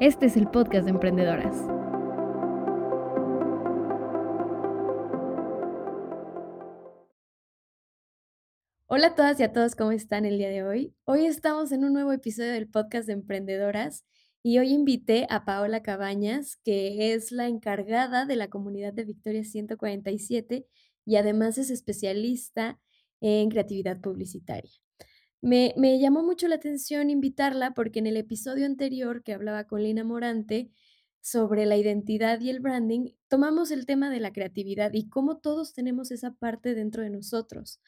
Este es el podcast de Emprendedoras. Hola a todas y a todos, ¿cómo están el día de hoy? Hoy estamos en un nuevo episodio del podcast de Emprendedoras y hoy invité a Paola Cabañas, que es la encargada de la comunidad de Victoria 147 y además es especialista en creatividad publicitaria. Me, llamó mucho la atención invitarla porque en el episodio anterior que hablaba con Lina Morante sobre la identidad y el branding, tomamos el tema de la creatividad y cómo todos tenemos esa parte dentro de nosotros.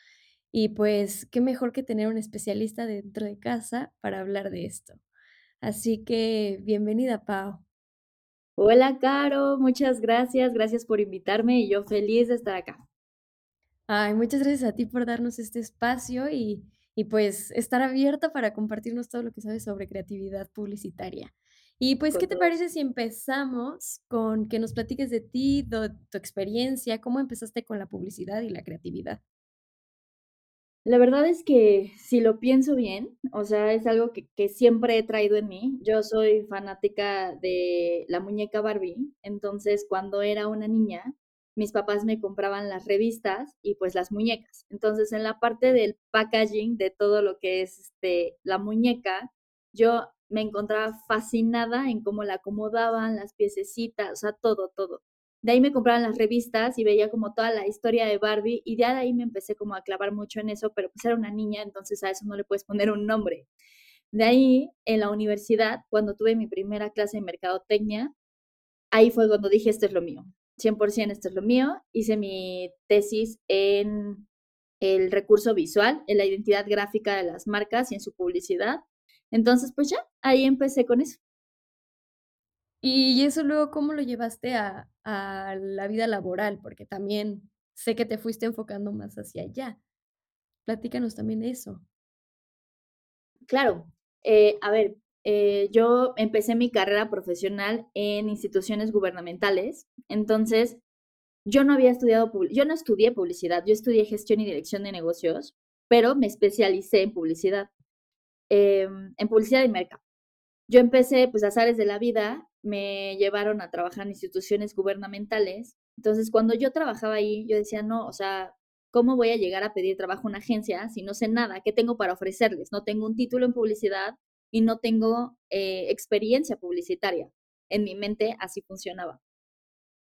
Y pues, qué mejor que tener un especialista dentro de casa para hablar de esto. Así que, bienvenida, Pau. Hola, Caro, muchas gracias, gracias por invitarme y yo feliz de estar acá. Ay, muchas gracias a ti por darnos este espacio y, y pues estar abierta para compartirnos todo lo que sabes sobre creatividad publicitaria. Y pues, ¿qué te parece si empezamos con que nos platiques de ti, de tu experiencia, cómo empezaste con la publicidad y la creatividad? La verdad es que si lo pienso bien, o sea, es algo que, que siempre he traído en mí. Yo soy fanática de la muñeca Barbie, entonces cuando era una niña, mis papás me compraban las revistas y pues las muñecas. Entonces, en la parte del packaging de todo lo que es este, la muñeca, yo me encontraba fascinada en cómo la acomodaban, las piececitas, o sea, todo, todo. De ahí me compraban las revistas y veía como toda la historia de Barbie y ya de ahí me empecé como a clavar mucho en eso, pero pues era una niña, entonces a eso no le puedes poner un nombre. De ahí, en la universidad, cuando tuve mi primera clase de mercadotecnia, ahí fue cuando dije, esto es lo mío. 100% esto es lo mío. Hice mi tesis en el recurso visual, en la identidad gráfica de las marcas y en su publicidad. Entonces, pues ya, ahí empecé con eso. Y eso luego, ¿cómo lo llevaste a, a la vida laboral? Porque también sé que te fuiste enfocando más hacia allá. Platícanos también eso. Claro. Eh, a ver, eh, yo empecé mi carrera profesional en instituciones gubernamentales, entonces yo no había estudiado, yo no estudié publicidad, yo estudié gestión y dirección de negocios, pero me especialicé en publicidad, em, en publicidad y mercado. Yo empecé, pues, azares de la vida, me llevaron a trabajar en instituciones gubernamentales, entonces cuando yo trabajaba ahí, yo decía, no, o sea, ¿cómo voy a llegar a pedir trabajo a una agencia si no sé nada? ¿Qué tengo para ofrecerles? No tengo un título en publicidad, y no tengo eh, experiencia publicitaria. En mi mente así funcionaba.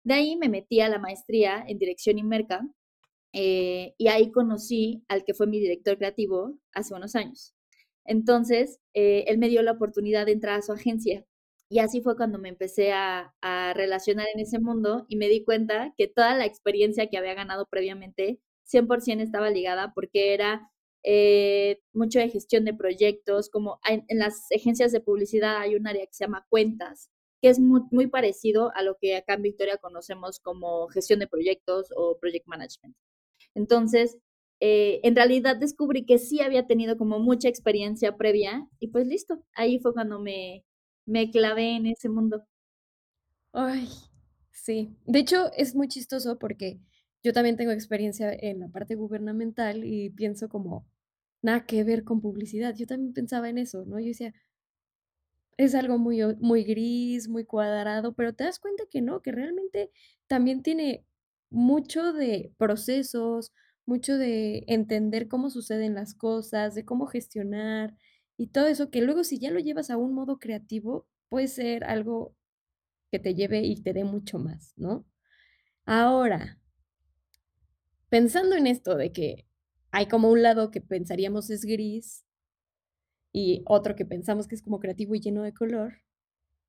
De ahí me metí a la maestría en dirección y merca eh, y ahí conocí al que fue mi director creativo hace unos años. Entonces, eh, él me dio la oportunidad de entrar a su agencia y así fue cuando me empecé a, relacionar en ese mundo y me di cuenta que toda la experiencia que había ganado previamente 100% estaba ligada porque era eh, mucho de gestión de proyectos, como en, las agencias de publicidad hay un área que se llama cuentas, que es muy, muy parecido a lo que acá en Victoria conocemos como gestión de proyectos o project management. Entonces, eh, en realidad descubrí que sí había tenido como mucha experiencia previa y pues listo, ahí fue cuando me, me clavé en ese mundo. Ay, sí. De hecho, es muy chistoso porque yo también tengo experiencia en la parte gubernamental y pienso como, nada que ver con publicidad. Yo también pensaba en eso, ¿no? Yo decía, es algo muy, muy gris, muy cuadrado, pero te das cuenta que no, que realmente también tiene mucho de procesos, mucho de entender cómo suceden las cosas, de cómo gestionar y todo eso, que luego si ya lo llevas a un modo creativo, puede ser algo que te lleve y te dé mucho más, ¿no? Ahora, pensando en esto de que hay como un lado que pensaríamos es gris y otro que pensamos que es como creativo y lleno de color.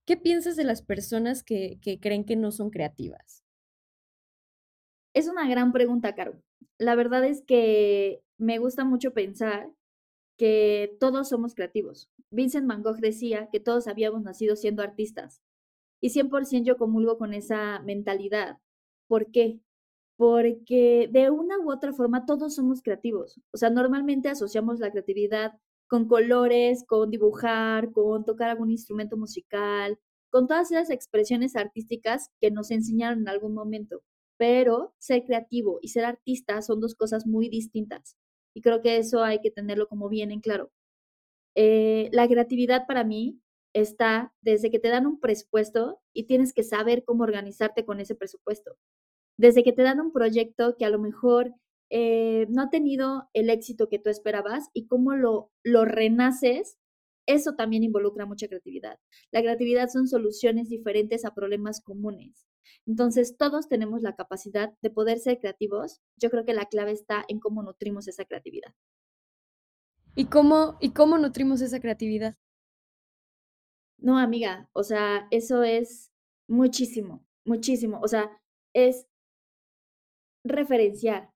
¿Qué piensas de las personas que, creen que no son creativas? Es una gran pregunta, Caro. La verdad es que me gusta mucho pensar que todos somos creativos. Vincent Van Gogh decía que todos habíamos nacido siendo artistas. Y 100% yo comulgo con esa mentalidad. ¿Por qué? Porque de una u otra forma todos somos creativos. O sea, normalmente asociamos la creatividad con colores, con dibujar, con tocar algún instrumento musical, con todas esas expresiones artísticas que nos enseñaron en algún momento. Pero ser creativo y ser artista son dos cosas muy distintas. Y creo que eso hay que tenerlo como bien en claro. Eh, la creatividad para mí está desde que te dan un presupuesto y tienes que saber cómo organizarte con ese presupuesto. Desde que te dan un proyecto que a lo mejor eh, no ha tenido el éxito que tú esperabas y cómo lo, lo renaces, eso también involucra mucha creatividad. La creatividad son soluciones diferentes a problemas comunes. Entonces, todos tenemos la capacidad de poder ser creativos. Yo creo que la clave está en cómo nutrimos esa creatividad. ¿Y cómo, y cómo nutrimos esa creatividad? No, amiga, o sea, eso es muchísimo, muchísimo. O sea, es referenciar.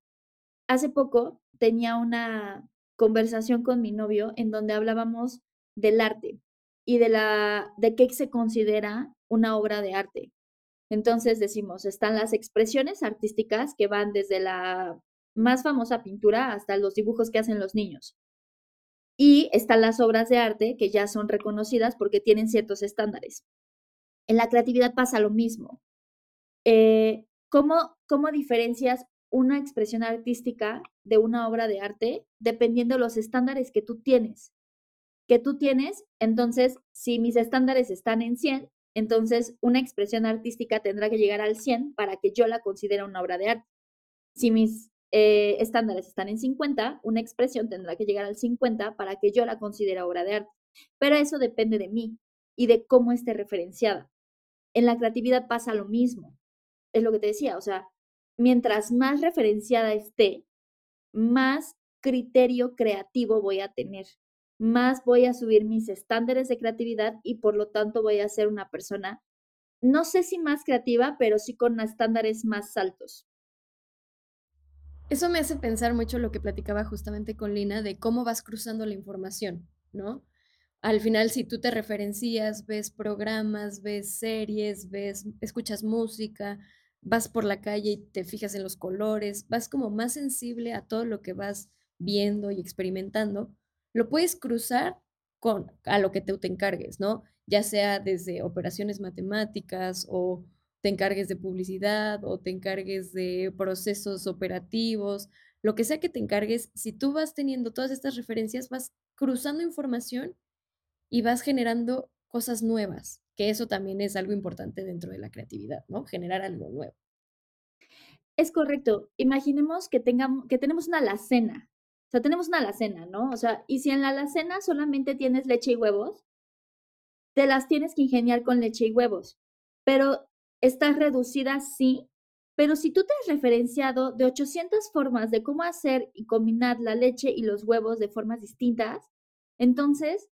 Hace poco tenía una conversación con mi novio en donde hablábamos del arte y de la de qué se considera una obra de arte. Entonces decimos, están las expresiones artísticas que van desde la más famosa pintura hasta los dibujos que hacen los niños. Y están las obras de arte que ya son reconocidas porque tienen ciertos estándares. En la creatividad pasa lo mismo. Eh, ¿cómo, ¿Cómo diferencias una expresión artística de una obra de arte dependiendo de los estándares que tú tienes? Que tú tienes, entonces, si mis estándares están en 100, entonces una expresión artística tendrá que llegar al 100 para que yo la considere una obra de arte. Si mis eh, estándares están en 50, una expresión tendrá que llegar al 50 para que yo la considere obra de arte. Pero eso depende de mí y de cómo esté referenciada. En la creatividad pasa lo mismo. Es lo que te decía, o sea, mientras más referenciada esté, más criterio creativo voy a tener, más voy a subir mis estándares de creatividad y por lo tanto voy a ser una persona, no sé si más creativa, pero sí con estándares más altos. Eso me hace pensar mucho lo que platicaba justamente con Lina de cómo vas cruzando la información, ¿no? Al final, si tú te referencias, ves programas, ves series, ves, escuchas música, vas por la calle y te fijas en los colores, vas como más sensible a todo lo que vas viendo y experimentando, lo puedes cruzar con a lo que tú te encargues, ¿no? Ya sea desde operaciones matemáticas o te encargues de publicidad o te encargues de procesos operativos, lo que sea que te encargues, si tú vas teniendo todas estas referencias, vas cruzando información y vas generando cosas nuevas, que eso también es algo importante dentro de la creatividad, ¿no? Generar algo nuevo. Es correcto. Imaginemos que tengamos, que tenemos una alacena. O sea, tenemos una alacena, ¿no? O sea, y si en la alacena solamente tienes leche y huevos, te las tienes que ingeniar con leche y huevos. Pero Está reducida, sí, pero si tú te has referenciado de 800 formas de cómo hacer y combinar la leche y los huevos de formas distintas, entonces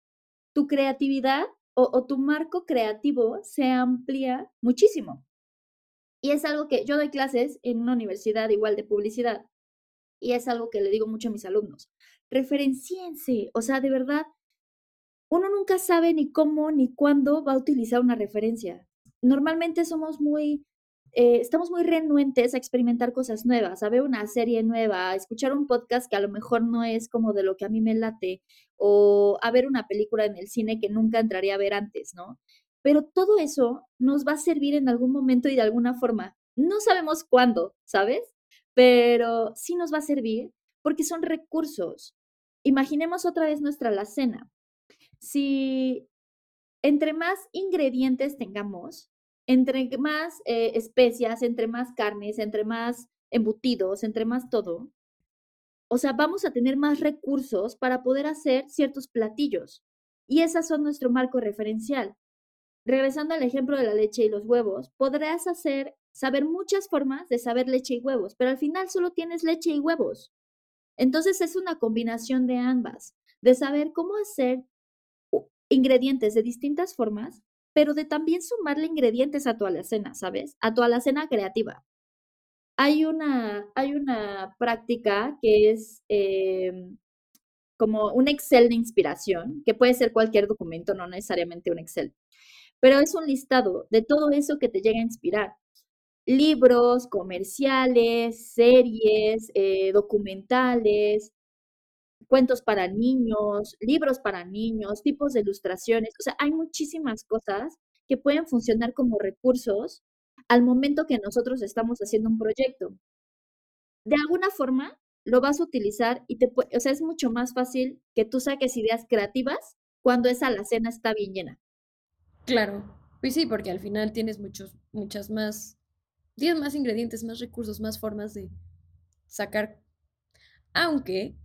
tu creatividad o, tu marco creativo se amplía muchísimo. Y es algo que yo doy clases en una universidad igual de publicidad y es algo que le digo mucho a mis alumnos. Referenciense, o sea, de verdad, uno nunca sabe ni cómo ni cuándo va a utilizar una referencia normalmente somos muy, eh, estamos muy renuentes a experimentar cosas nuevas, a ver una serie nueva, a escuchar un podcast que a lo mejor no es como de lo que a mí me late, o a ver una película en el cine que nunca entraría a ver antes, ¿no? Pero todo eso nos va a servir en algún momento y de alguna forma. No sabemos cuándo, ¿sabes? Pero sí nos va a servir porque son recursos. Imaginemos otra vez nuestra alacena. Si entre más ingredientes tengamos, entre más eh, especias, entre más carnes, entre más embutidos, entre más todo, o sea, vamos a tener más recursos para poder hacer ciertos platillos. Y esas son nuestro marco referencial. Regresando al ejemplo de la leche y los huevos, podrás hacer, saber muchas formas de saber leche y huevos, pero al final solo tienes leche y huevos. Entonces es una combinación de ambas, de saber cómo hacer ingredientes de distintas formas, pero de también sumarle ingredientes a tu alacena, ¿sabes? A tu alacena creativa. Hay una, hay una práctica que es em, como un Excel de inspiración, que puede ser cualquier documento, no necesariamente un Excel, pero es un listado de todo eso que te llega a inspirar. Libros, comerciales, series, eh, documentales, cuentos para niños, libros para niños, tipos de ilustraciones. O sea, hay muchísimas cosas que pueden funcionar como recursos al momento que nosotros estamos haciendo un proyecto. De alguna forma lo vas a utilizar y te o sea, es mucho más fácil que tú saques ideas creativas cuando esa alacena está bien llena. Claro. Pues sí, porque al final tienes muchos muchas más tienes más ingredientes, más recursos, más formas de sacar aunque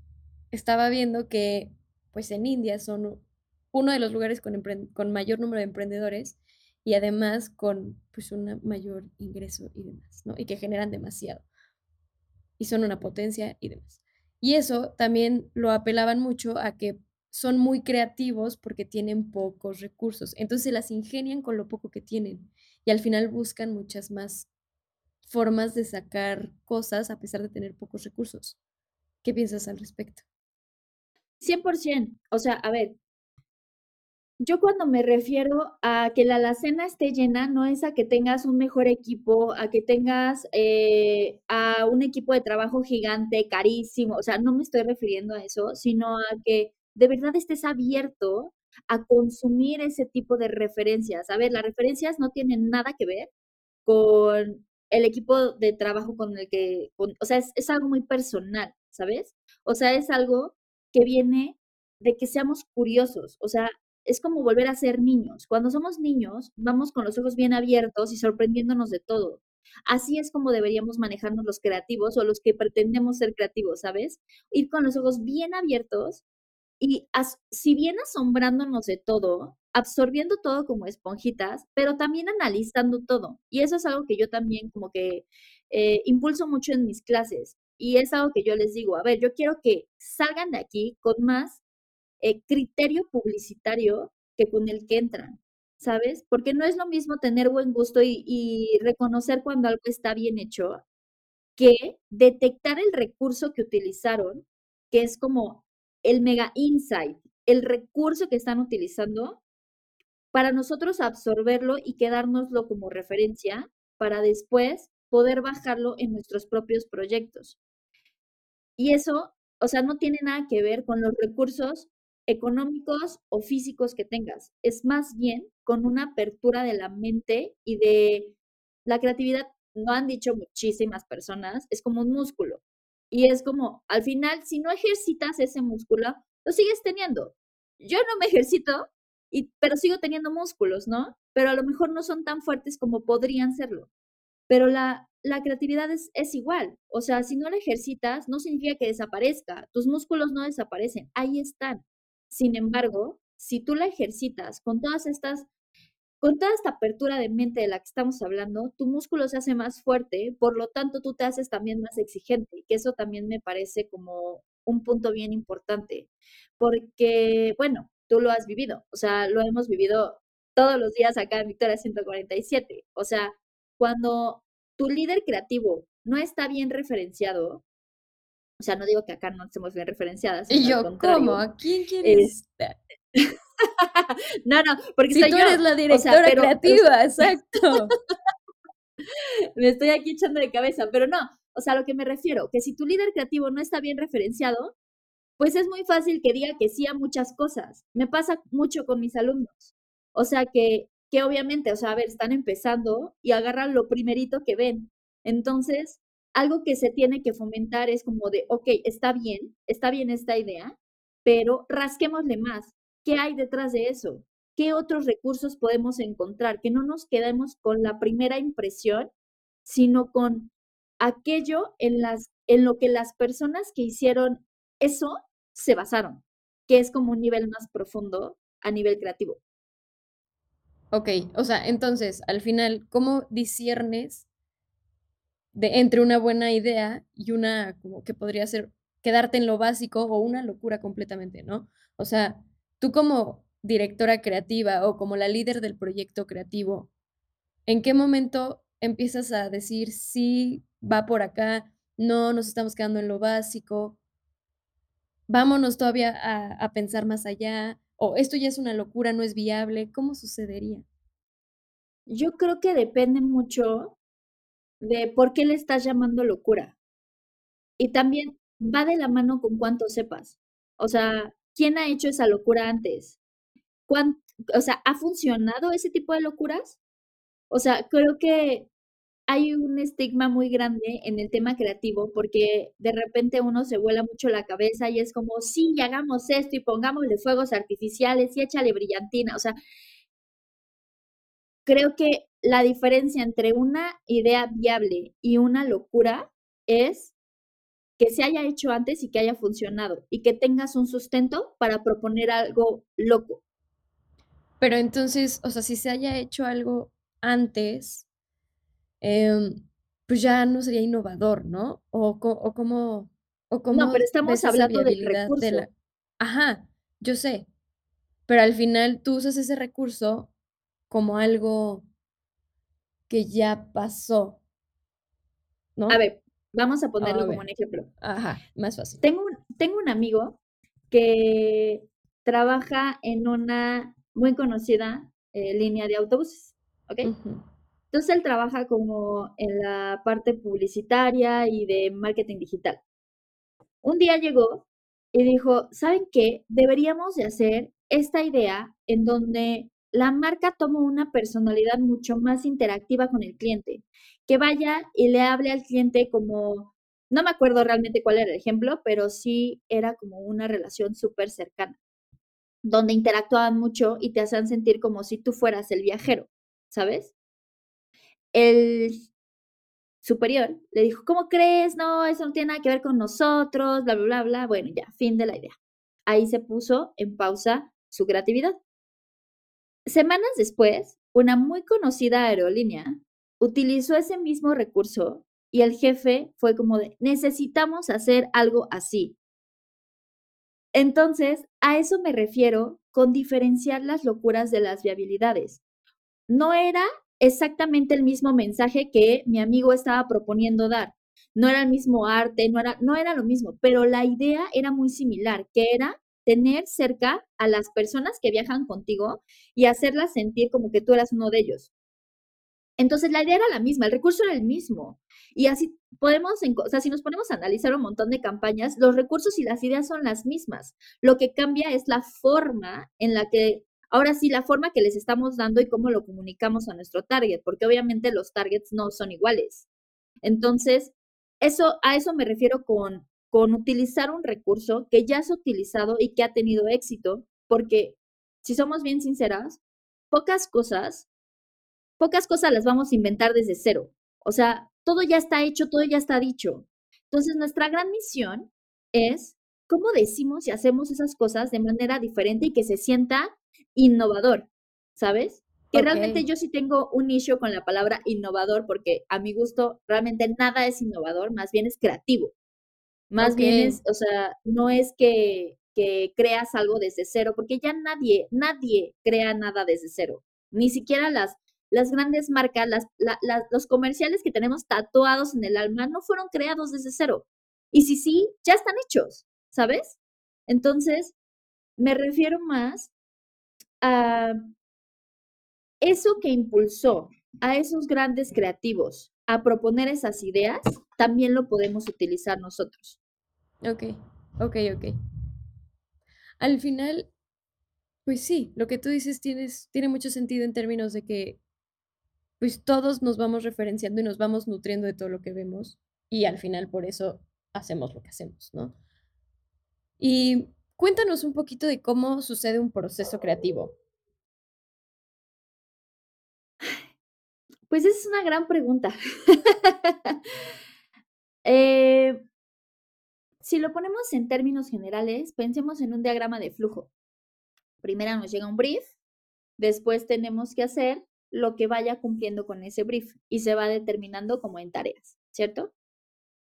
estaba viendo que, pues, en India son uno de los lugares con con mayor número de emprendedores y además con, pues, una mayor ingreso y demás, ¿no? Y que generan demasiado. Y son una potencia y demás. Y eso también lo apelaban mucho a que son muy creativos porque tienen pocos recursos. Entonces, se las ingenian con lo poco que tienen y al final buscan muchas más formas de sacar cosas a pesar de tener pocos recursos. ¿Qué piensas al respecto? 100%. O sea, a ver, yo cuando me refiero a que la alacena esté llena, no es a que tengas un mejor equipo, a que tengas eh, a un equipo de trabajo gigante, carísimo, o sea, no me estoy refiriendo a eso, sino a que de verdad estés abierto a consumir ese tipo de referencias. A ver, las referencias no tienen nada que ver con el equipo de trabajo con el que, o sea, es, es algo muy personal, ¿sabes? O sea, es algo que viene de que seamos curiosos, o sea, es como volver a ser niños. Cuando somos niños, vamos con los ojos bien abiertos y sorprendiéndonos de todo. Así es como deberíamos manejarnos los creativos o los que pretendemos ser creativos, ¿sabes? Ir con los ojos bien abiertos y si bien asombrándonos de todo, absorbiendo todo como esponjitas, pero también analizando todo. Y eso es algo que yo también como que eh, impulso mucho en mis clases. Y es algo que yo les digo, a ver, yo quiero que salgan de aquí con más eh, criterio publicitario que con el que entran, ¿sabes? Porque no es lo mismo tener buen gusto y, reconocer cuando algo está bien hecho que detectar el recurso que utilizaron, que es como el mega insight, el recurso que están utilizando para nosotros absorberlo y quedárnoslo como referencia para después poder bajarlo en nuestros propios proyectos. Y eso, o sea, no tiene nada que ver con los recursos económicos o físicos que tengas. Es más bien con una apertura de la mente y de la creatividad, lo han dicho muchísimas personas, es como un músculo. Y es como, al final, si no ejercitas ese músculo, lo sigues teniendo. Yo no me ejercito, y, pero sigo teniendo músculos, ¿no? Pero a lo mejor no son tan fuertes como podrían serlo. Pero la, la creatividad es, igual. O sea, si no la ejercitas, no significa que desaparezca. Tus músculos no desaparecen, ahí están. Sin embargo, si tú la ejercitas con todas estas, con toda esta apertura de mente de la que estamos hablando, tu músculo se hace más fuerte, por lo tanto tú te haces también más exigente, que eso también me parece como un punto bien importante, porque, bueno, tú lo has vivido, o sea, lo hemos vivido todos los días acá en Victoria 147, o sea, cuando tu líder creativo no está bien referenciado, o sea, no digo que acá no estemos bien referenciadas. Y yo, ¿cómo? ¿A quién quieres? no, no, porque si tú eres la directora creativa, exacto. me estoy aquí echando de cabeza, pero no, o sea, a lo que me refiero, que si tu líder creativo no está bien referenciado, pues es muy fácil que diga que sí a muchas cosas. Me pasa mucho con mis alumnos. O sea, que, que obviamente, o sea, a ver, están empezando y agarran lo primerito que ven. Entonces, algo que se tiene que fomentar es como de, ok, está bien, está bien esta idea, pero rasquémosle más. ¿Qué hay detrás de eso? ¿Qué otros recursos podemos encontrar? Que no nos quedemos con la primera impresión, sino con aquello en, las, en lo que las personas que hicieron eso se basaron, que es como un nivel más profundo a nivel creativo. Ok, o sea, entonces, al final, ¿cómo disiernes entre una buena idea y una que podría ser quedarte en lo básico o una locura completamente, ¿no? O sea, tú como directora creativa o como la líder del proyecto creativo, ¿en qué momento empiezas a decir sí, va por acá, no, nos estamos quedando en lo básico, vámonos todavía a pensar más allá, o esto ya es una locura, no es viable, ¿cómo sucedería? Yo creo que depende mucho de por qué le estás llamando locura. Y también va de la mano con cuánto sepas. O sea, ¿quién ha hecho esa locura antes? o sea, ¿ha funcionado ese tipo de locuras? O sea, creo que hay un estigma muy grande en el tema creativo porque de repente uno se vuela mucho la cabeza y es como, sí, hagamos esto y pongámosle fuegos artificiales y échale brillantina. O sea, creo que la diferencia entre una idea viable y una locura es que se haya hecho antes y que haya funcionado y que tengas un sustento para proponer algo loco. Pero entonces, o sea, si se haya hecho algo antes, em, pues ya no sería innovador, ¿no? O, o como... O como no, pero estamos hablando del recurso. De la... Ajá, yo sé. Pero al final tú usas ese recurso como algo que ya pasó, ¿no? A ver, vamos a ponerlo como un ejemplo. Ajá, más fácil. Tengo un, tengo un amigo que trabaja en una muy conocida eh, línea de autobuses, ¿ok? Entonces él trabaja como en la parte publicitaria y de marketing digital. Un día llegó y dijo, ¿saben qué? Deberíamos de hacer esta idea en donde la marca toma una personalidad mucho más interactiva con el cliente, que vaya y le hable al cliente como, no me acuerdo realmente cuál era el ejemplo, pero sí era como una relación súper cercana, donde interactuaban mucho y te hacían sentir como si tú fueras el viajero, ¿sabes? El superior le dijo, ¿cómo crees? No, eso no tiene nada que ver con nosotros, bla, bla, bla, bla. Bueno, ya, fin de la idea. Ahí se puso en pausa su creatividad. Semanas después, una muy conocida aerolínea utilizó ese mismo recurso y el jefe fue como de, necesitamos hacer algo así. Entonces, a eso me refiero con diferenciar las locuras de las viabilidades. No era exactamente el mismo mensaje que mi amigo estaba proponiendo dar. No era el mismo arte, no era, no era lo mismo, pero la idea era muy similar, que era tener cerca a las personas que viajan contigo y hacerlas sentir como que tú eras uno de ellos. Entonces la idea era la misma, el recurso era el mismo. Y así podemos, o sea, si nos ponemos a analizar un montón de campañas, los recursos y las ideas son las mismas. Lo que cambia es la forma en la que, ahora sí, la forma que les estamos dando y cómo lo comunicamos a nuestro target, porque obviamente los targets no son iguales. Entonces, eso, a eso me refiero con con utilizar un recurso que ya se ha utilizado y que ha tenido éxito, porque si somos bien sinceras, pocas cosas, pocas cosas las vamos a inventar desde cero. O sea, todo ya está hecho, todo ya está dicho. Entonces, nuestra gran misión es cómo decimos y hacemos esas cosas de manera diferente y que se sienta innovador, ¿sabes? Que realmente yo sí tengo un issue con la palabra innovador porque a mi gusto realmente nada es innovador, más bien es creativo. Más bien es, o sea, no es que, que creas algo desde cero, porque ya nadie, nadie crea nada desde cero. Ni siquiera las, las grandes marcas, las, los comerciales que tenemos tatuados en el alma no fueron creados desde cero. Y si sí, ya están hechos, ¿sabes? Entonces, me refiero más a eso que impulsó a esos grandes creativos a proponer esas ideas, también lo podemos utilizar nosotros. Ok, ok, ok. Al final, pues sí, lo que tú dices tienes, tiene mucho sentido en términos de que pues todos nos vamos referenciando y nos vamos nutriendo de todo lo que vemos y al final por eso hacemos lo que hacemos, ¿no? Y cuéntanos un poquito de cómo sucede un proceso creativo. Pues es una gran pregunta. eh, si lo ponemos en términos generales, pensemos en un diagrama de flujo. Primero nos llega un brief, después tenemos que hacer lo que vaya cumpliendo con ese brief y se va determinando como en tareas, ¿cierto?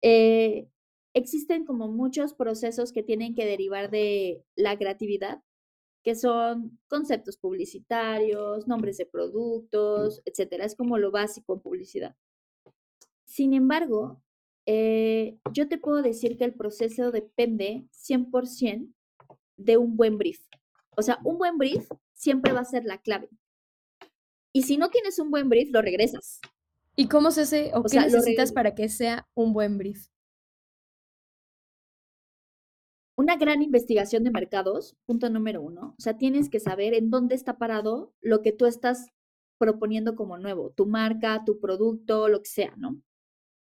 Eh, existen como muchos procesos que tienen que derivar de la creatividad, que son conceptos publicitarios, nombres de productos, etcétera. Es como lo básico en publicidad. Sin embargo, eh, yo te puedo decir que el proceso depende 100% de un buen brief. O sea, un buen brief siempre va a ser la clave. Y si no tienes un buen brief, lo regresas. ¿Y cómo se hace o, qué necesitas para que sea un buen brief? Una gran investigación de mercados, punto número uno. O sea, tienes que saber en dónde está parado lo que tú estás proponiendo como nuevo, tu marca, tu producto, lo que sea, ¿no?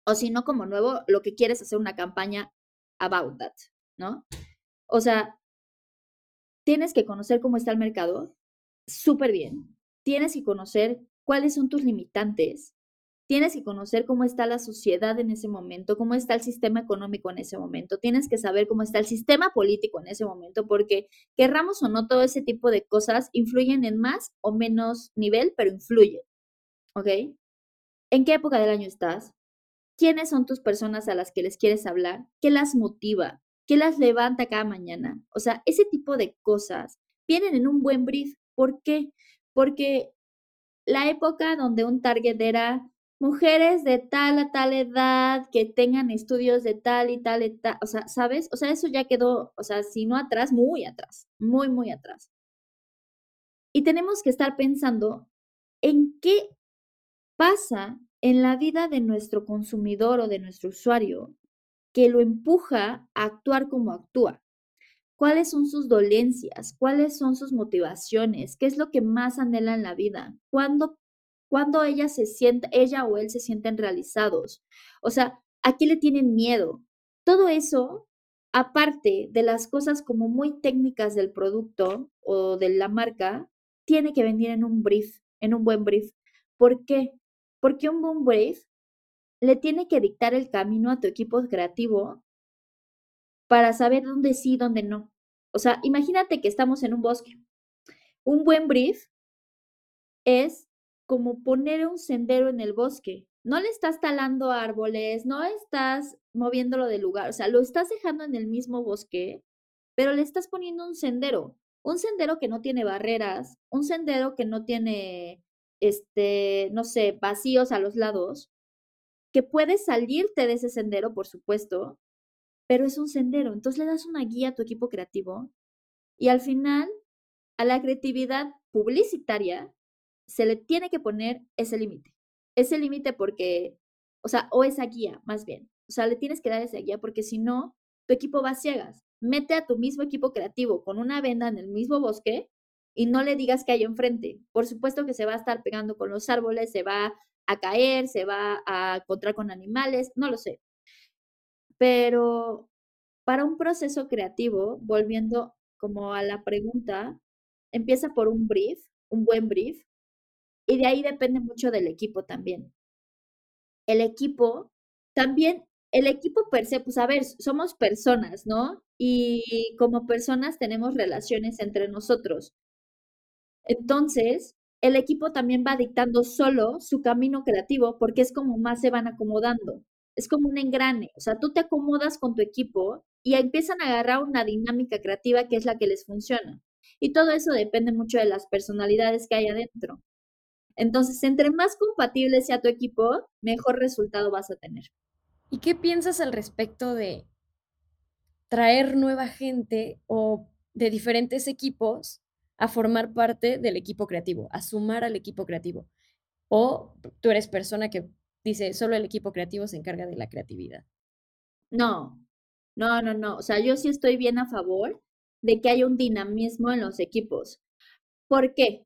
o si no como nuevo, lo que quieres es hacer una campaña about that, ¿no? O sea, tienes que conocer cómo está el mercado súper bien. Tienes que conocer cuáles son tus limitantes, tienes que conocer cómo está la sociedad en ese momento, cómo está el sistema económico en ese momento, tienes que saber cómo está el sistema político en ese momento, porque querramos o no, todo ese tipo de cosas influyen en más o menos nivel, pero influyen. ¿Ok? ¿En qué época del año estás? ¿Quiénes son tus personas a las que les quieres hablar? ¿Qué las motiva? ¿Qué las levanta cada mañana? O sea, ese tipo de cosas vienen en un buen brief. ¿Por qué? Porque la época donde un target era mujeres de tal a tal edad que tengan estudios de tal y tal y tal, o sea, ¿sabes? O sea, eso ya quedó, o sea, si no atrás, muy atrás, muy, muy atrás. Y tenemos que estar pensando en qué pasa en la vida de nuestro consumidor o de nuestro usuario que lo empuja a actuar como actúa. ¿Cuáles son sus dolencias? ¿Cuáles son sus motivaciones? ¿Qué es lo que más anhela en la vida? ¿Cuándo cuando ella se ella o él se sienten realizados. O sea, ¿a qué le tienen miedo? Todo eso, aparte de las cosas como muy técnicas del producto o de la marca, tiene que venir en un brief, en un buen brief. ¿Por qué? Porque un buen brief le tiene que dictar el camino a tu equipo creativo para saber dónde sí, dónde no. O sea, imagínate que estamos en un bosque. Un buen brief es como poner un sendero en el bosque. No le estás talando árboles, no estás moviéndolo de lugar, o sea, lo estás dejando en el mismo bosque, pero le estás poniendo un sendero, un sendero que no tiene barreras, un sendero que no tiene, este, no sé, vacíos a los lados, que puedes salirte de ese sendero, por supuesto, pero es un sendero. Entonces le das una guía a tu equipo creativo y al final, a la creatividad publicitaria, se le tiene que poner ese límite. Ese límite porque, o sea, o esa guía, más bien. O sea, le tienes que dar esa guía porque si no, tu equipo va ciegas. Mete a tu mismo equipo creativo con una venda en el mismo bosque y no le digas que hay enfrente. Por supuesto que se va a estar pegando con los árboles, se va a caer, se va a encontrar con animales, no lo sé. Pero para un proceso creativo, volviendo como a la pregunta, empieza por un brief, un buen brief, y de ahí depende mucho del equipo también. El equipo, también, el equipo per se, pues a ver, somos personas, ¿no? Y como personas tenemos relaciones entre nosotros. Entonces, el equipo también va dictando solo su camino creativo porque es como más se van acomodando. Es como un engrane. O sea, tú te acomodas con tu equipo y empiezan a agarrar una dinámica creativa que es la que les funciona. Y todo eso depende mucho de las personalidades que hay adentro. Entonces, entre más compatible sea tu equipo, mejor resultado vas a tener. ¿Y qué piensas al respecto de traer nueva gente o de diferentes equipos a formar parte del equipo creativo, a sumar al equipo creativo? ¿O tú eres persona que dice, solo el equipo creativo se encarga de la creatividad? No, no, no, no. O sea, yo sí estoy bien a favor de que haya un dinamismo en los equipos. ¿Por qué?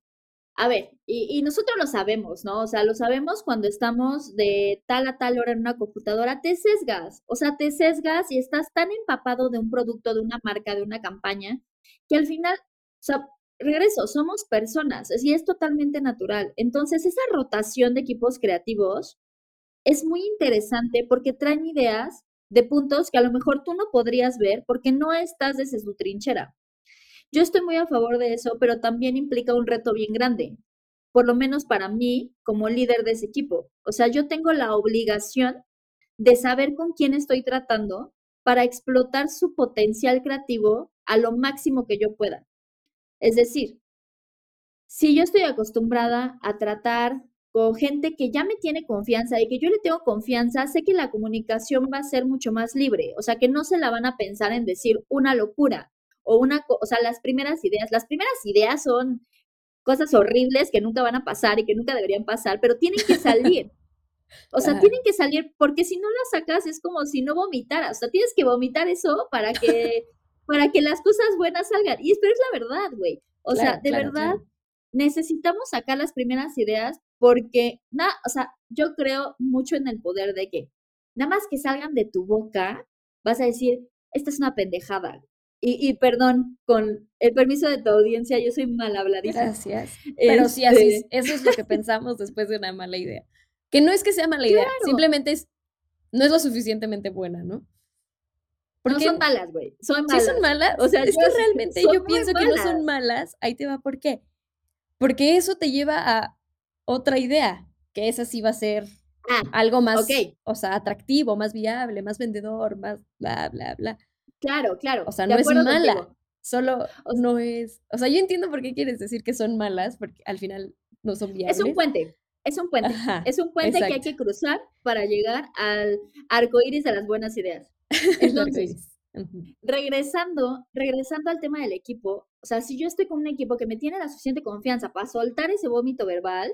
A ver, y, nosotros lo sabemos, ¿no? O sea, lo sabemos cuando estamos de tal a tal hora en una computadora, te sesgas, o sea, te sesgas y estás tan empapado de un producto, de una marca, de una campaña, que al final, o sea, regreso, somos personas y es totalmente natural. Entonces, esa rotación de equipos creativos es muy interesante porque traen ideas de puntos que a lo mejor tú no podrías ver porque no estás desde su trinchera. Yo estoy muy a favor de eso, pero también implica un reto bien grande, por lo menos para mí como líder de ese equipo. O sea, yo tengo la obligación de saber con quién estoy tratando para explotar su potencial creativo a lo máximo que yo pueda. Es decir, si yo estoy acostumbrada a tratar con gente que ya me tiene confianza y que yo le tengo confianza, sé que la comunicación va a ser mucho más libre, o sea, que no se la van a pensar en decir una locura, o una, o sea, las primeras ideas, las primeras ideas son cosas horribles que nunca van a pasar y que nunca deberían pasar, pero tienen que salir. O sea, tienen que salir porque si no las sacas es como si no vomitaras, o sea, tienes que vomitar eso para que para que las cosas buenas salgan. Y pero es la verdad, güey. O sea, de verdad necesitamos sacar las primeras ideas porque nada, o sea, yo creo mucho en el poder de que nada más que salgan de tu boca, vas a decir, esta es una pendejada y, perdón, con el permiso de tu audiencia, yo soy mal habladísima. Gracias. Pero sí, así es, este eso es lo que pensamos después de una mala idea. Que no es que sea mala idea, simplemente es, no es lo suficientemente buena, ¿no? Porque, no son malas, güey. Son malas. Sí son malas. O sea, es que realmente yo pienso que no son malas. Ahí te va, ¿por qué? Porque eso te lleva a otra idea, que esa sí va a ser ah, algo más, o sea, atractivo, más viable, más vendedor, más bla, bla, bla. Claro, claro. O sea, no es mala, solo no es, o sea, yo entiendo por qué quieres decir que son malas, porque al final no son viables. Es un puente, es un puente, es un puente que hay que cruzar para llegar al arco iris de las buenas ideas. Entonces, regresando, regresando al tema del equipo, o sea, si yo estoy con un equipo que me tiene la suficiente confianza para soltar ese vómito verbal,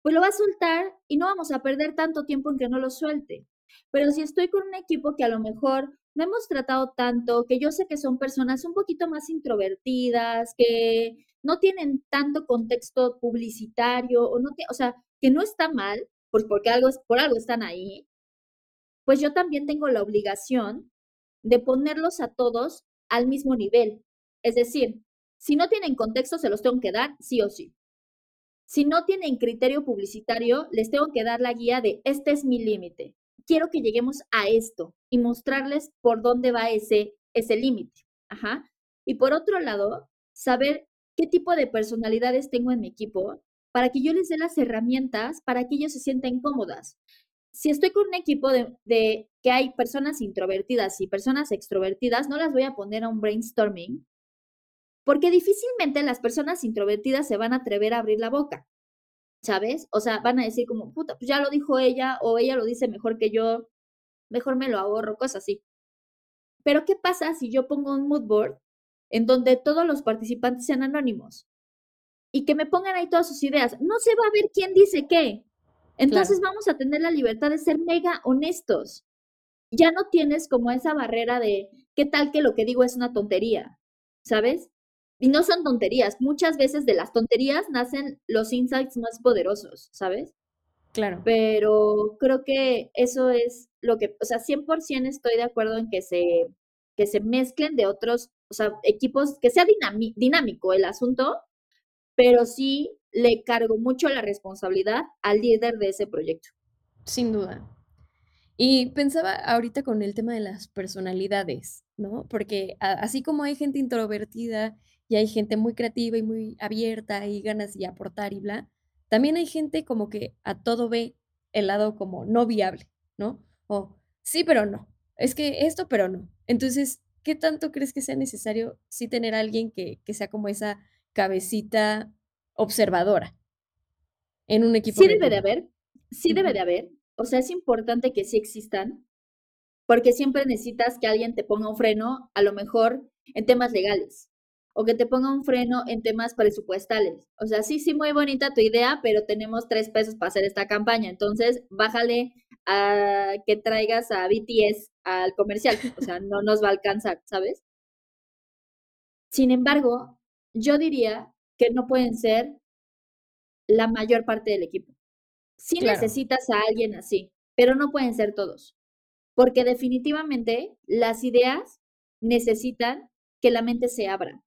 pues lo va a soltar y no vamos a perder tanto tiempo en que no lo suelte. Pero si estoy con un equipo que a lo mejor no hemos tratado tanto, que yo sé que son personas un poquito más introvertidas, que no tienen tanto contexto publicitario, o, no o sea, que no está mal, pues porque algo, por algo están ahí, pues yo también tengo la obligación de ponerlos a todos al mismo nivel. Es decir, si no tienen contexto, se los tengo que dar sí o sí. Si no tienen criterio publicitario, les tengo que dar la guía de este es mi límite. Quiero que lleguemos a esto y mostrarles por dónde va ese, ese límite. Ajá. Y por otro lado, saber qué tipo de personalidades tengo en mi equipo para que yo les dé las herramientas para que ellos se sientan cómodas si estoy con un equipo de, que hay personas introvertidas y personas extrovertidas, no las voy a poner a un brainstorming, porque difícilmente las personas introvertidas se van a atrever a abrir la boca, ¿sabes? O sea, van a decir como, puta, pues ya lo dijo ella o ella lo dice mejor que yo, mejor me lo ahorro, cosas así. Pero ¿qué pasa si yo pongo un mood board en donde todos los participantes sean anónimos? Y que me pongan ahí todas sus ideas. No se va a ver quién dice qué. Entonces vamos a tener la libertad de ser mega honestos. Ya no tienes como esa barrera de qué tal que lo que digo es una tontería, ¿sabes? Y no son tonterías. Muchas veces de las tonterías nacen los insights más poderosos, ¿sabes? Claro. Pero creo que eso es lo que, o sea, 100% estoy de acuerdo en que se, que se mezclen de otros, o sea, equipos, que sea dinámico el asunto, pero sí le cargo mucho la responsabilidad al líder de ese proyecto. Sin duda. Y pensaba ahorita con el tema de las personalidades, ¿no? Porque así como hay gente introvertida y hay gente muy creativa y muy abierta y ganas de aportar y bla, también hay gente como que a todo ve el lado como no viable, ¿no? O sí, pero no. Es que esto, pero no. Entonces, ¿qué tanto crees que sea necesario sí tener a alguien que, que sea como esa cabecita observadora en un equipo. Sí debe de haber, sí debe de haber. O sea, es importante que sí existan, porque siempre necesitas que alguien te ponga un freno, a lo mejor en temas legales, o que te ponga un freno en temas presupuestales. O sea, sí, sí, muy bonita tu idea, pero tenemos tres pesos para hacer esta campaña. Entonces, bájale a que traigas a BTS al comercial. O sea, no nos va a alcanzar, ¿sabes? Sin embargo, yo diría que no pueden ser la mayor parte del equipo. Sí necesitas a alguien así, pero no pueden ser todos, porque definitivamente las ideas necesitan que la mente se abra,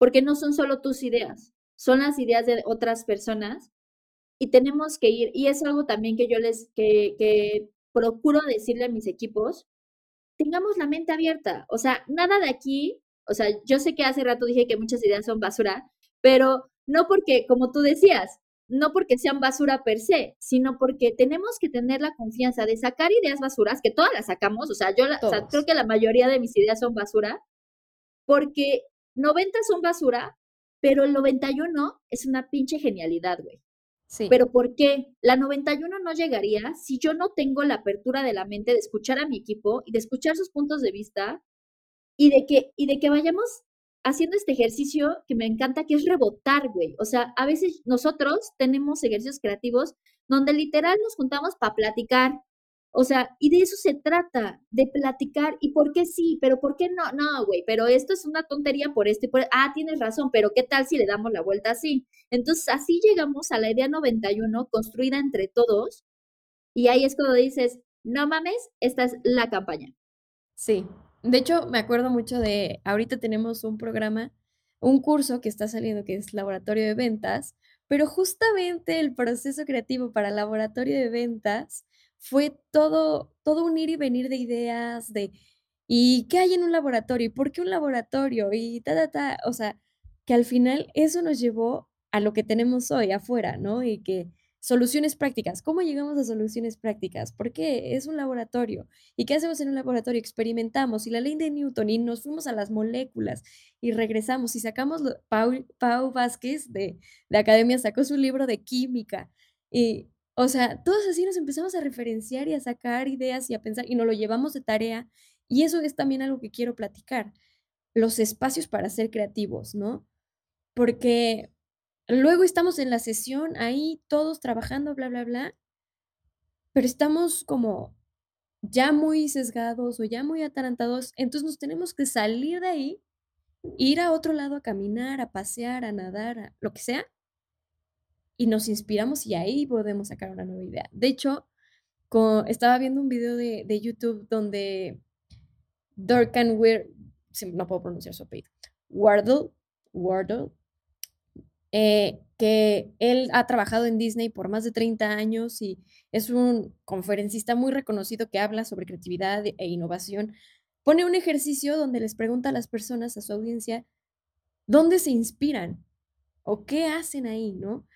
porque no son solo tus ideas, son las ideas de otras personas y tenemos que ir, y es algo también que yo les, que, que procuro decirle a mis equipos, tengamos la mente abierta, o sea, nada de aquí, o sea, yo sé que hace rato dije que muchas ideas son basura, pero no porque, como tú decías, no porque sean basura per se, sino porque tenemos que tener la confianza de sacar ideas basuras, que todas las sacamos, o sea, yo creo que la mayoría de mis ideas son basura, porque 90 son basura, pero el 91 es una pinche genialidad, güey. Sí. Pero ¿por qué? La 91 no llegaría si yo no tengo la apertura de la mente de escuchar a mi equipo y de escuchar sus puntos de vista y de que, y de que vayamos haciendo este ejercicio que me encanta, que es rebotar, güey. O sea, a veces nosotros tenemos ejercicios creativos donde literal nos juntamos para platicar. O sea, y de eso se trata, de platicar. ¿Y por qué sí? ¿Pero por qué no? No, güey, pero esto es una tontería por esto y por... Ah, tienes razón, pero ¿qué tal si le damos la vuelta así? Entonces, así llegamos a la idea 91 construida entre todos. Y ahí es cuando dices, no mames, esta es la campaña. Sí, De hecho, me acuerdo mucho de ahorita tenemos un programa, un curso que está saliendo, que es laboratorio de ventas, pero justamente el proceso creativo para laboratorio de ventas fue todo todo un ir y venir de ideas, de, ¿y qué hay en un laboratorio? ¿Y por qué un laboratorio? Y ta, ta, ta. O sea, que al final eso nos llevó a lo que tenemos hoy afuera, ¿no? Y que soluciones prácticas. ¿Cómo llegamos a soluciones prácticas? ¿Por qué? Es un laboratorio. ¿Y qué hacemos en un laboratorio? Experimentamos, y la ley de Newton, y nos fuimos a las moléculas, y regresamos, y sacamos lo Pau Vázquez de de academia sacó su libro de química. Y, o sea, todos así nos empezamos a referenciar y a sacar ideas y a pensar, y nos lo llevamos de tarea, y eso es también algo que quiero platicar, los espacios para ser creativos, ¿no? Porque luego estamos en la sesión ahí todos trabajando, bla, bla, bla pero estamos como ya muy sesgados o ya muy atarantados, entonces nos tenemos que salir de ahí, ir a otro lado a caminar, a pasear, a nadar, a lo que sea y nos inspiramos, y ahí podemos sacar una nueva idea. De hecho, estaba viendo un video de de YouTube donde Duncan Weir no puedo pronunciar su apellido, Wardle Wardle, eh, que él ha trabajado en Disney por más de 30 años y es un conferencista muy reconocido que habla sobre creatividad e innovación. Pone un ejercicio donde les pregunta a las personas, a su audiencia, ¿dónde se inspiran? ¿O qué hacen ahí, no?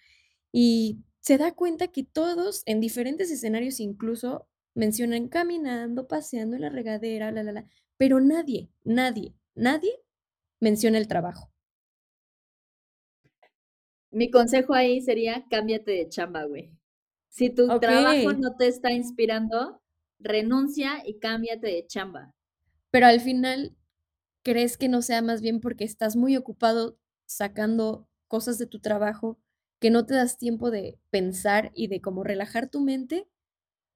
Y se da cuenta que todos en diferentes escenarios, incluso mencionan caminando, paseando en la regadera, la, la, la, pero nadie, nadie, nadie menciona el trabajo. Mi consejo ahí sería cámbiate de chamba, güey. Si tu trabajo no te está inspirando, renuncia y cámbiate de chamba. Pero al final, ¿crees que no sea más bien porque estás muy ocupado sacando cosas de tu trabajo, que no te das tiempo de pensar y de como relajar tu mente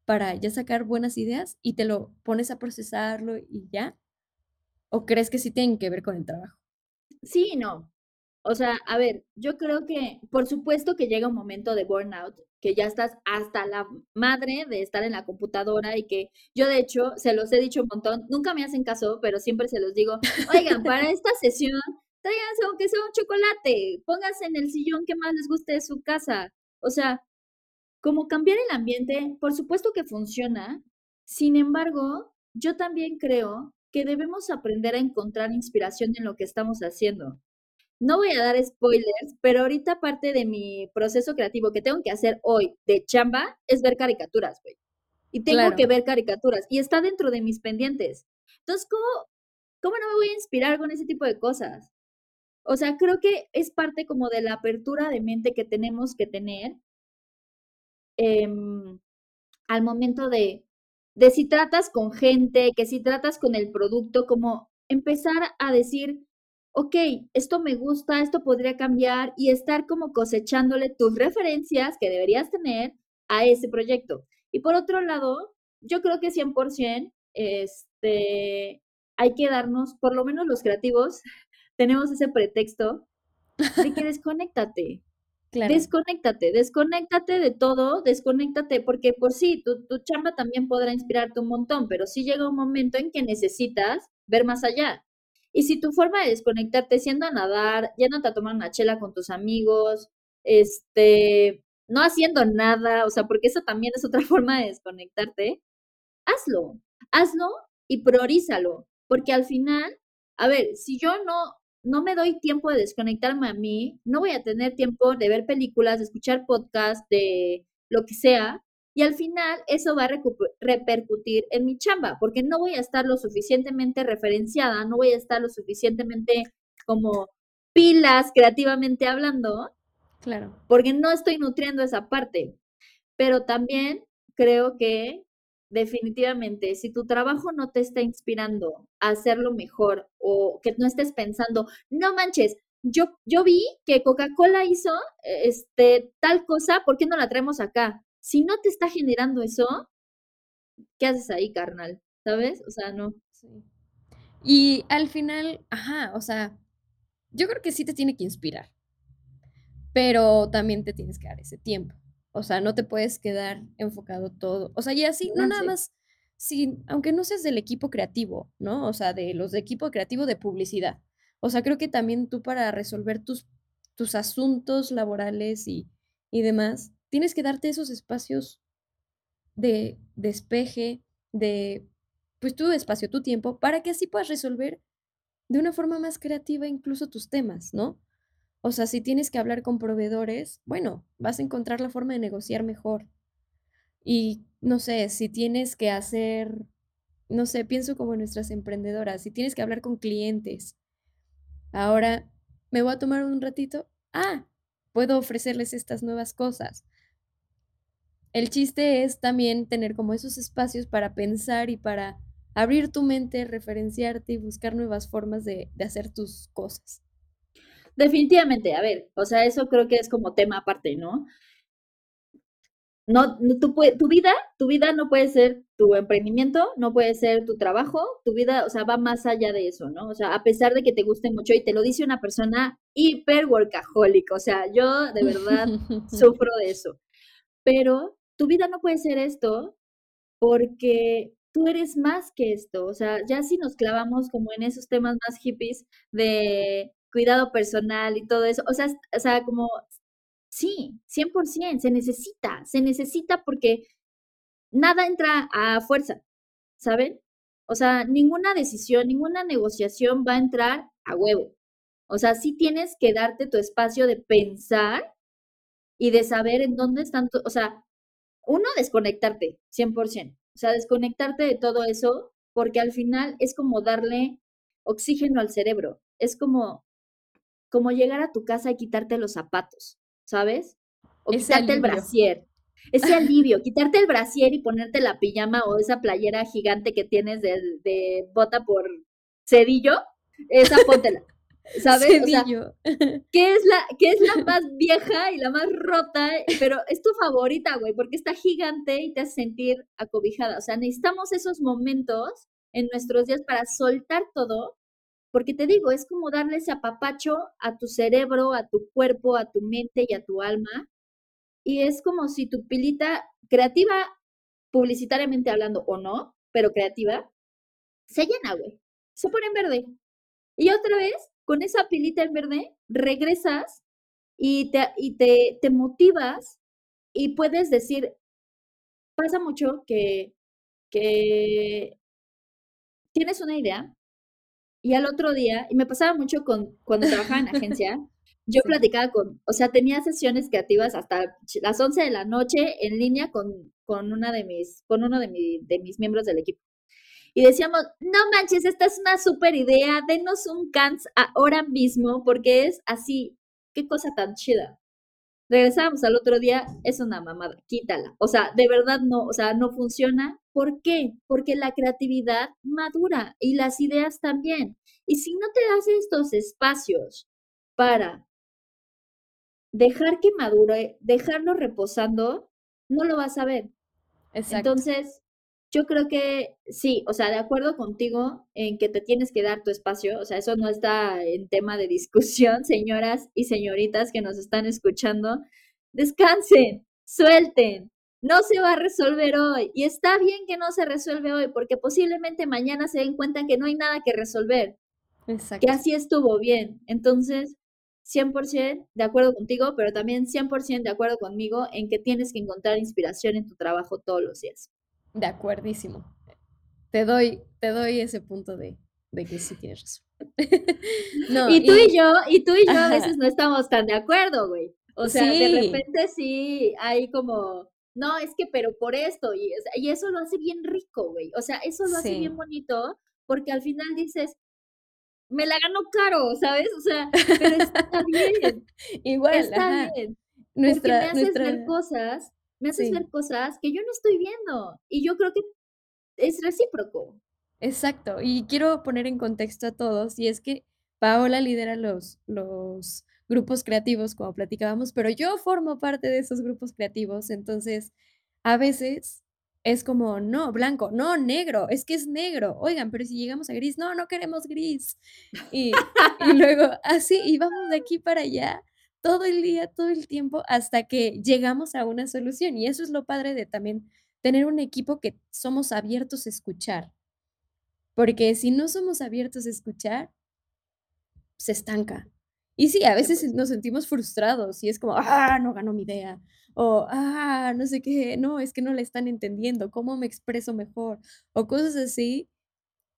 para ya sacar buenas ideas y te lo pones a procesarlo y ya? ¿O crees que sí tienen que ver con el trabajo? Sí y no. O sea, a ver, yo creo que, por supuesto que llega un momento de burnout, que ya estás hasta la madre de estar en la computadora y que yo, de hecho, se los he dicho un montón, nunca me hacen caso, pero siempre se los digo: "Oigan, para esta sesión, tráiganse aunque sea un chocolate, pónganse en el sillón que más les guste de su casa". O sea, como cambiar el ambiente, por supuesto que funciona. Sin embargo, yo también creo que debemos aprender a encontrar inspiración en lo que estamos haciendo. No voy a dar spoilers, pero ahorita parte de mi proceso creativo que tengo que hacer hoy de chamba es ver caricaturas, güey. Y tengo que ver caricaturas, y está dentro de mis pendientes. Entonces, ¿cómo cómo no me voy a inspirar con ese tipo de cosas? O sea, creo que es parte como de la apertura de mente que tenemos que tener em, al momento de de si tratas con gente, que si tratas con el producto, como empezar a decir: "Okey, esto me gusta, esto podría cambiar", y estar como cosechándole tus referencias que deberías tener a ese proyecto. Y por otro lado, yo creo que 100%, este, hay que darnos, por lo menos los creativos, tenemos ese pretexto de que desconéctate. Claro. Desconéctate, desconéctate de todo, desconéctate, porque, pues sí, tu tu chamba también podrá inspirarte un montón, pero sí llega un momento en que necesitas ver más allá. Y si tu forma de desconectarte es yendo a nadar, yéndote a tomar una chela con tus amigos, este, no haciendo nada, o sea, porque eso también es otra forma de desconectarte, hazlo, hazlo y priorízalo, porque al final, a ver, si yo no no me doy tiempo de desconectarme a mí, no voy a tener tiempo de ver películas, de escuchar podcast, de lo que sea, y al final eso va a repercutir en mi chamba, porque no voy a estar lo suficientemente referenciada, no voy a estar lo suficientemente como pilas creativamente hablando Claro. porque no estoy nutriendo esa parte. Pero también creo que definitivamente, si tu trabajo no te está inspirando a hacerlo mejor o que no estés pensando: "No manches, yo yo vi que Coca-Cola hizo, e este, tal cosa, ¿por qué no la traemos acá?". Si no te está generando eso ¿qué haces ahí, carnal? ¿Sabes? O sea, no. Sí. Y al final ajá, o sea, yo creo que sí te tiene que inspirar. Pero también te tienes que dar ese tiempo. O sea, no te puedes quedar enfocado todo. O sea, y así, no nada más Sí, aunque no seas del equipo creativo, ¿no? O sea, de los de equipo creativo de publicidad. O sea, creo que también tú para resolver tus tus asuntos laborales y y demás, tienes que darte esos espacios de despeje, de, pues, tu espacio, tu tiempo, para que así puedas resolver de una forma más creativa incluso tus temas, ¿no? O sea, si tienes que hablar con proveedores, bueno, vas a encontrar la forma de negociar mejor. Y no sé, si tienes que hacer, no sé, pienso como nuestras emprendedoras, si tienes que hablar con clientes, ahora me voy a tomar un ratito, ah, puedo ofrecerles estas nuevas cosas. El chiste es también tener como esos espacios para pensar y para abrir tu mente, referenciarte y buscar nuevas formas de, de hacer tus cosas. Definitivamente, a ver, o sea, eso creo que es como tema aparte, ¿no? No, tu, tu vida, tu vida no puede ser tu emprendimiento, no puede ser tu trabajo, tu vida, o sea, va más allá de eso, ¿no? O sea, a pesar de que te guste mucho y te lo dice una persona hiper workaholic, o sea, yo de verdad sufro de eso. Pero tu vida no puede ser esto porque tú eres más que esto, o sea, ya si nos clavamos como en esos temas más hippies de cuidado personal y todo eso, o sea, o sea, como sí, 100%, se necesita, se necesita porque nada entra a fuerza, ¿saben? O sea, ninguna decisión, ninguna negociación va a entrar a huevo. O sea, sí tienes que darte tu espacio de pensar y de saber en dónde están, o sea, uno, desconectarte, 100%. O sea, desconectarte de todo eso, porque al final es como darle oxígeno al cerebro. Es como, como llegar a tu casa y quitarte los zapatos, ¿sabes? O quitarte el brasier. Ese alivio, quitarte el brasier y ponerte la pijama o esa playera gigante que tienes de, de bota por cedillo, esa póntela. ¿Sabes? O sea, ¿qué es, la, ¿Qué es la más vieja y la más rota? Pero es tu favorita, güey, porque está gigante y te hace sentir acobijada. O sea, necesitamos esos momentos en nuestros días para soltar todo, porque te digo, es como darle ese apapacho a tu cerebro, a tu cuerpo, a tu mente y a tu alma. Y es como si tu pilita creativa, publicitariamente hablando o no, pero creativa, se llena, güey. Se pone en verde. Y otra vez con esa pilita en verde regresas y te, y te, te motivas y puedes decir, pasa mucho que, que tienes una idea y al otro día, y me pasaba mucho con cuando trabajaba en agencia, yo platicaba con, o sea, tenía sesiones creativas hasta las 11 de la noche en línea con, con una de mis, con uno de, de mis miembros del equipo y decíamos, no manches, esta es una súper idea, denos un cans ahora mismo porque es así, qué cosa tan chida. Regresábamos al otro día, es una mamada, quítala. O sea, de verdad no, o sea, no funciona. ¿Por qué? Porque la creatividad madura y las ideas también. Y si no te das estos espacios para dejar que madure, dejarlo reposando, no lo vas a ver. Exacto. Entonces, yo creo que sí, o sea, de acuerdo contigo en que te tienes que dar tu espacio, o sea, eso no está en tema de discusión, señoras y señoritas que nos están escuchando. Descansen, suelten, no se va a resolver hoy y está bien que no se resuelve hoy porque posiblemente mañana se den cuenta que no hay nada que resolver. Exacto. Que así estuvo bien. Entonces, 100% de acuerdo contigo, pero también 100% de acuerdo conmigo en que tienes que encontrar inspiración en tu trabajo todos los días. De acuerdísimo. Te doy, te doy ese punto de, de que sí tienes razón. y tú y, yo, y tú y yo a veces no estamos tan de acuerdo, güey. O sea, de repente sí hay como, no, es que pero por esto, y, y eso lo hace bien rico, güey. O sea, eso lo hace bien bonito, porque al final dices, me la ganó caro, ¿sabes? O sea, pero está bien. Igual, está bien. Nuestra, porque me haces ver cosas me haces ver cosas que yo no estoy viendo. Y yo creo que es recíproco. Exacto. Y quiero poner en contexto a todos, y es que Paola lidera los, los grupos creativos, como platicábamos, pero yo formo parte de esos grupos creativos, entonces a veces es como, no, blanco, no, negro, es que es negro. Oigan, pero si llegamos a gris, no, no queremos gris. Y, y luego así, y vamos de aquí para allá todo el día, todo el tiempo, hasta que llegamos a una solución. Y eso es lo padre de también tener un equipo que somos abiertos a escuchar. Porque si no somos abiertos a escuchar, se estanca. Y sí, a veces nos sentimos frustrados y es como, ah, no ganó mi idea. O, ah, no sé qué, no, es que no la están entendiendo, ¿cómo me expreso mejor? O cosas así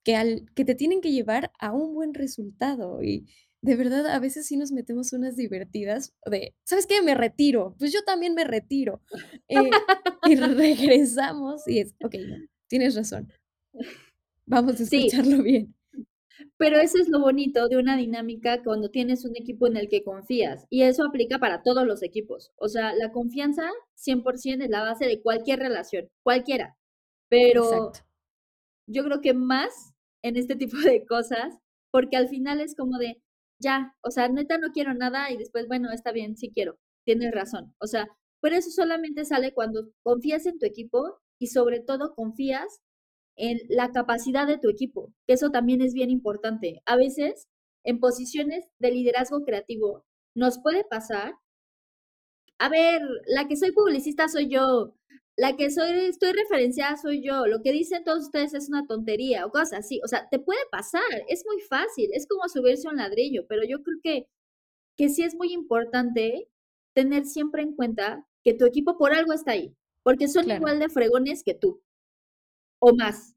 que, al, que te tienen que llevar a un buen resultado. Y de verdad, a veces sí nos metemos unas divertidas de, ¿sabes qué? Me retiro. Pues yo también me retiro. Eh, y regresamos y es, ok, tienes razón. Vamos a escucharlo bien. Pero eso es lo bonito de una dinámica cuando tienes un equipo en el que confías. Y eso aplica para todos los equipos. O sea, la confianza 100% es la base de cualquier relación, cualquiera. Pero yo creo que más en este tipo de cosas, porque al final es como de, ya, o sea, neta no quiero nada y después, bueno, está bien, sí quiero, tienes razón. O sea, pero eso solamente sale cuando confías en tu equipo y sobre todo confías en la capacidad de tu equipo, que eso también es bien importante. A veces, en posiciones de liderazgo creativo, nos puede pasar, a ver, la que soy publicista soy yo, la que soy, estoy referenciada soy yo, lo que dicen todos ustedes es una tontería o cosas así. O sea, te puede pasar, es muy fácil, es como subirse a un ladrillo, pero yo creo que, que sí es muy importante tener siempre en cuenta que tu equipo por algo está ahí, porque son igual de fregones que tú o más.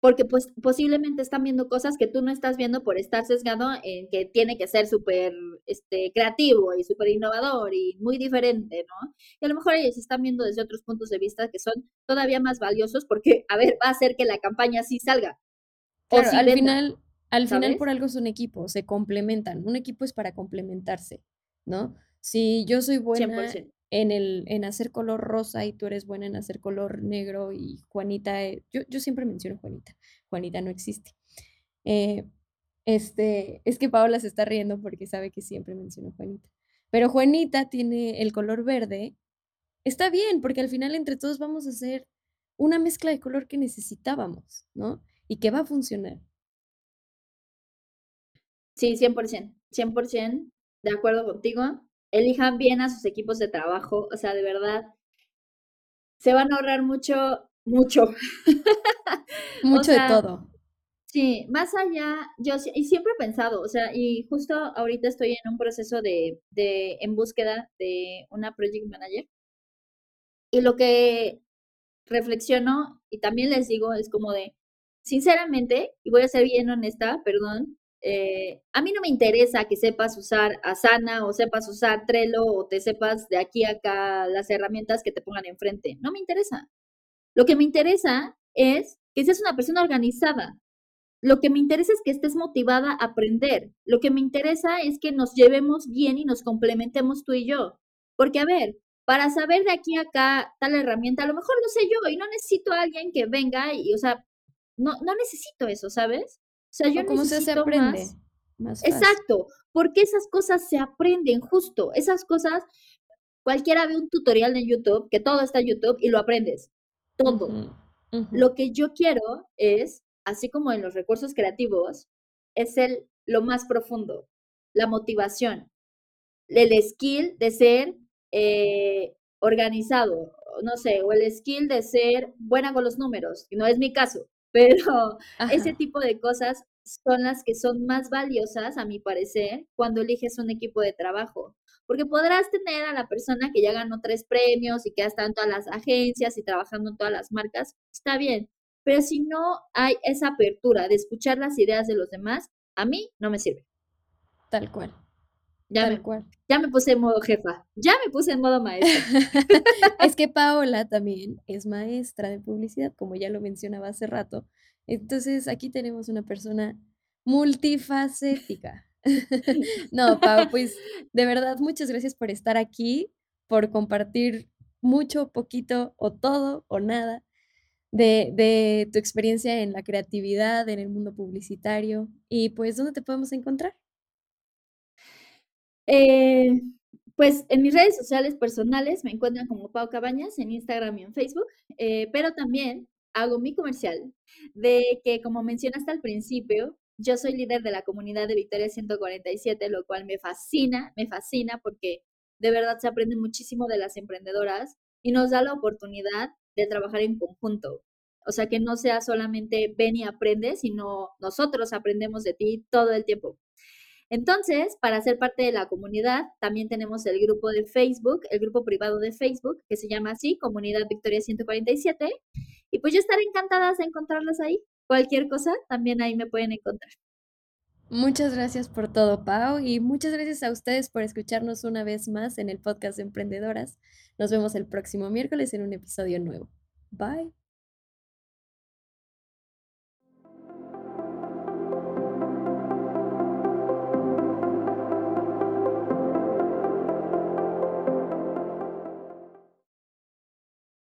Porque pues posiblemente están viendo cosas que tú no estás viendo por estar sesgado en que tiene que ser súper este, creativo y súper innovador y muy diferente, ¿no? Y a lo mejor ellos están viendo desde otros puntos de vista que son todavía más valiosos porque, a ver, va a hacer que la campaña sí salga. Claro, al final, al final por algo es un equipo, se complementan. Un equipo es para complementarse, ¿no? Si yo soy buena en, el, en hacer color rosa y tú eres buena en hacer color negro y Juanita, eh, yo, yo siempre menciono Juanita, Juanita no existe. Eh, este, es que Paola se está riendo porque sabe que siempre menciono Juanita. Pero Juanita tiene el color verde. Está bien, porque al final entre todos vamos a hacer una mezcla de color que necesitábamos, ¿no? Y que va a funcionar. Sí, 100%, 100% de acuerdo contigo elijan bien a sus equipos de trabajo, o sea, de verdad, se van a ahorrar mucho, mucho. mucho de todo. Sí, más allá, yo y siempre he pensado, o sea, y justo ahorita estoy en un proceso de, de en búsqueda de una project manager. Y lo que reflexiono y también les digo es como de, sinceramente, y voy a ser bien honesta, perdón, eh, a mí no me interesa que sepas usar Asana o sepas usar Trello o te sepas de aquí a acá las herramientas que te pongan enfrente. No me interesa. Lo que me interesa es que seas una persona organizada. Lo que me interesa es que estés motivada a aprender. Lo que me interesa es que nos llevemos bien y nos complementemos tú y yo. Porque, a ver, para saber de aquí a acá tal herramienta, a lo mejor lo sé yo y no necesito a alguien que venga y, o sea, no, no necesito eso, ¿sabes? O sea, yo ¿Cómo se aprende? Más, Exacto, porque esas cosas se aprenden justo. Esas cosas, cualquiera ve un tutorial de YouTube, que todo está en YouTube y lo aprendes. Todo. Lo que yo quiero es, así como en los recursos creativos, es el, lo más profundo, la motivación, el skill de ser eh, organizado, no sé, o el skill de ser buena con los números, y no es mi caso, pero ese tipo de cosas son las que son más valiosas, a mi parecer, cuando eliges un equipo de trabajo. Porque podrás tener a la persona que ya ganó tres premios y que ha estado en todas las agencias y trabajando en todas las marcas, está bien. Pero si no hay esa apertura de escuchar las ideas de los demás, a mí no me sirve. Tal cual. Ya, me, cual. ya me puse en modo jefa, ya me puse en modo maestra. es que Paola también es maestra de publicidad, como ya lo mencionaba hace rato. Entonces aquí tenemos una persona multifacética. no, Pau, pues de verdad muchas gracias por estar aquí, por compartir mucho, poquito o todo o nada de, de tu experiencia en la creatividad, en el mundo publicitario. Y pues, ¿dónde te podemos encontrar? Eh, pues en mis redes sociales personales me encuentran como Pau Cabañas en Instagram y en Facebook, eh, pero también hago mi comercial de que, como mencionaste al principio, yo soy líder de la comunidad de Victoria 147, lo cual me fascina, me fascina porque de verdad se aprende muchísimo de las emprendedoras y nos da la oportunidad de trabajar en conjunto. O sea, que no sea solamente ven y aprende, sino nosotros aprendemos de ti todo el tiempo. Entonces, para ser parte de la comunidad, también tenemos el grupo de Facebook, el grupo privado de Facebook, que se llama así, Comunidad Victoria 147. Y pues yo estaré encantada de encontrarlas ahí. Cualquier cosa, también ahí me pueden encontrar. Muchas gracias por todo, Pau, y muchas gracias a ustedes por escucharnos una vez más en el podcast de Emprendedoras. Nos vemos el próximo miércoles en un episodio nuevo. Bye.